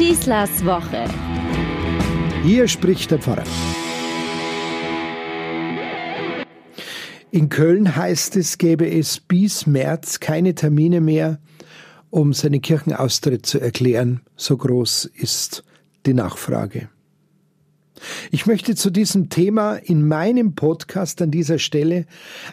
Schießlers Woche. Hier spricht der Pfarrer. In Köln heißt es, gäbe es bis März keine Termine mehr, um seinen Kirchenaustritt zu erklären. So groß ist die Nachfrage. Ich möchte zu diesem Thema in meinem Podcast an dieser Stelle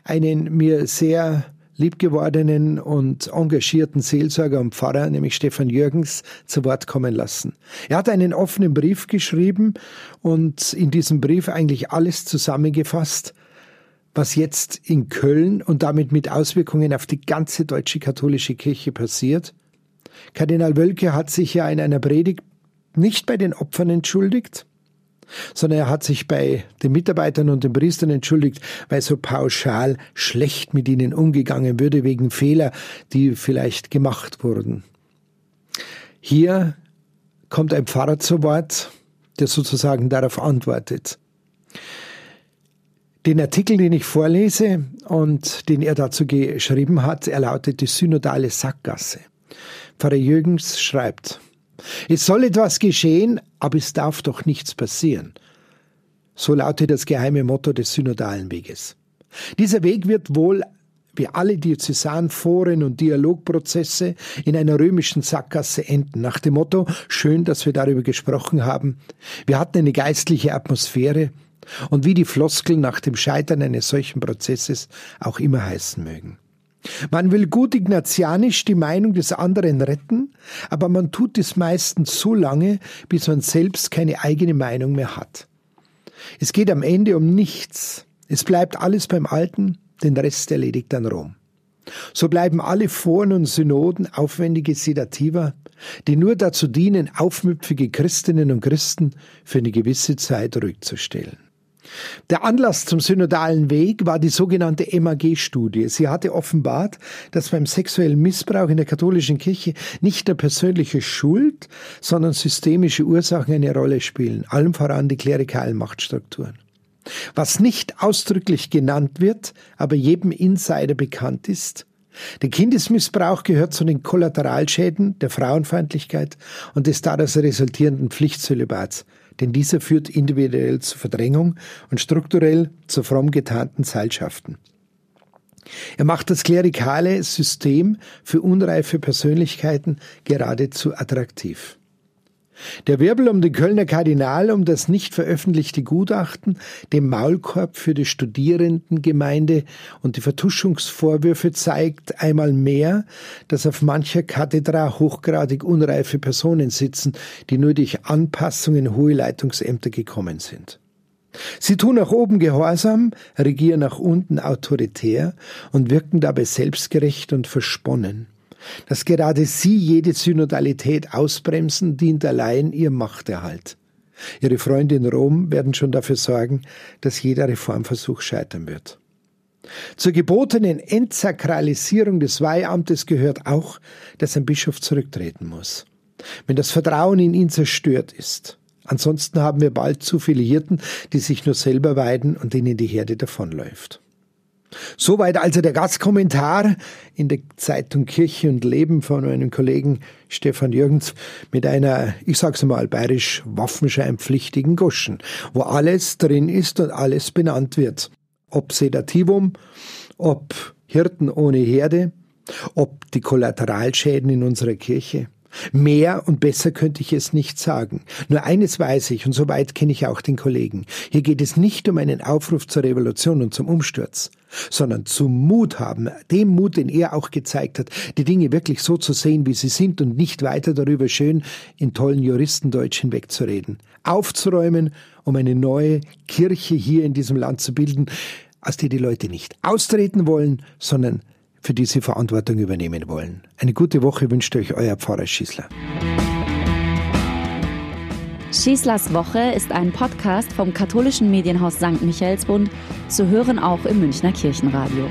einen mir sehr liebgewordenen und engagierten Seelsorger und Pfarrer, nämlich Stefan Jürgens, zu Wort kommen lassen. Er hat einen offenen Brief geschrieben und in diesem Brief eigentlich alles zusammengefasst, was jetzt in Köln und damit mit Auswirkungen auf die ganze deutsche katholische Kirche passiert. Kardinal Wölke hat sich ja in einer Predigt nicht bei den Opfern entschuldigt, sondern er hat sich bei den Mitarbeitern und den Priestern entschuldigt, weil so pauschal schlecht mit ihnen umgegangen würde wegen Fehler, die vielleicht gemacht wurden. Hier kommt ein Pfarrer zu Wort, der sozusagen darauf antwortet. Den Artikel, den ich vorlese und den er dazu geschrieben hat, er lautet die synodale Sackgasse. Pfarrer Jürgens schreibt, es soll etwas geschehen, aber es darf doch nichts passieren. So lautet das geheime Motto des synodalen Weges. Dieser Weg wird wohl wie alle Diözesanforen und Dialogprozesse in einer römischen Sackgasse enden, nach dem Motto, schön, dass wir darüber gesprochen haben. Wir hatten eine geistliche Atmosphäre, und wie die Floskeln nach dem Scheitern eines solchen Prozesses auch immer heißen mögen. Man will gut ignatianisch die Meinung des anderen retten, aber man tut es meistens so lange, bis man selbst keine eigene Meinung mehr hat. Es geht am Ende um nichts. Es bleibt alles beim Alten, den Rest erledigt dann Rom. So bleiben alle Foren und Synoden aufwendige Sedativa, die nur dazu dienen, aufmüpfige Christinnen und Christen für eine gewisse Zeit ruhig zu stellen. Der Anlass zum synodalen Weg war die sogenannte MAG-Studie. Sie hatte offenbart, dass beim sexuellen Missbrauch in der katholischen Kirche nicht der persönliche Schuld, sondern systemische Ursachen eine Rolle spielen, allem voran die klerikalen Machtstrukturen. Was nicht ausdrücklich genannt wird, aber jedem Insider bekannt ist, der Kindesmissbrauch gehört zu den Kollateralschäden der Frauenfeindlichkeit und des daraus resultierenden Pflichtzölibats, denn dieser führt individuell zur Verdrängung und strukturell zu fromm getarnten Seilschaften. Er macht das klerikale System für unreife Persönlichkeiten geradezu attraktiv. Der Wirbel um den Kölner Kardinal, um das nicht veröffentlichte Gutachten, den Maulkorb für die Studierendengemeinde und die Vertuschungsvorwürfe zeigt einmal mehr, dass auf mancher Kathedra hochgradig unreife Personen sitzen, die nur durch Anpassungen hohe Leitungsämter gekommen sind. Sie tun nach oben gehorsam, regieren nach unten autoritär und wirken dabei selbstgerecht und versponnen. Dass gerade sie jede Synodalität ausbremsen, dient allein ihrem Machterhalt. Ihre Freunde in Rom werden schon dafür sorgen, dass jeder Reformversuch scheitern wird. Zur gebotenen Entsakralisierung des Weihamtes gehört auch, dass ein Bischof zurücktreten muss. Wenn das Vertrauen in ihn zerstört ist. Ansonsten haben wir bald zu viele Hirten, die sich nur selber weiden und denen die Herde davonläuft. Soweit also der Gastkommentar in der Zeitung Kirche und Leben von meinem Kollegen Stefan Jürgens mit einer, ich sag's mal bayerisch, waffenscheinpflichtigen Goschen, wo alles drin ist und alles benannt wird. Ob Sedativum, ob Hirten ohne Herde, ob die Kollateralschäden in unserer Kirche. Mehr und besser könnte ich es nicht sagen. Nur eines weiß ich, und soweit kenne ich auch den Kollegen. Hier geht es nicht um einen Aufruf zur Revolution und zum Umsturz, sondern zum Mut haben, dem Mut, den er auch gezeigt hat, die Dinge wirklich so zu sehen, wie sie sind und nicht weiter darüber schön in tollen Juristendeutsch hinwegzureden. Aufzuräumen, um eine neue Kirche hier in diesem Land zu bilden, aus der die Leute nicht austreten wollen, sondern für die Sie Verantwortung übernehmen wollen. Eine gute Woche wünscht euch euer Pfarrer Schießler. Schießlers Woche ist ein Podcast vom katholischen Medienhaus St. Michaelsbund, zu hören auch im Münchner Kirchenradio.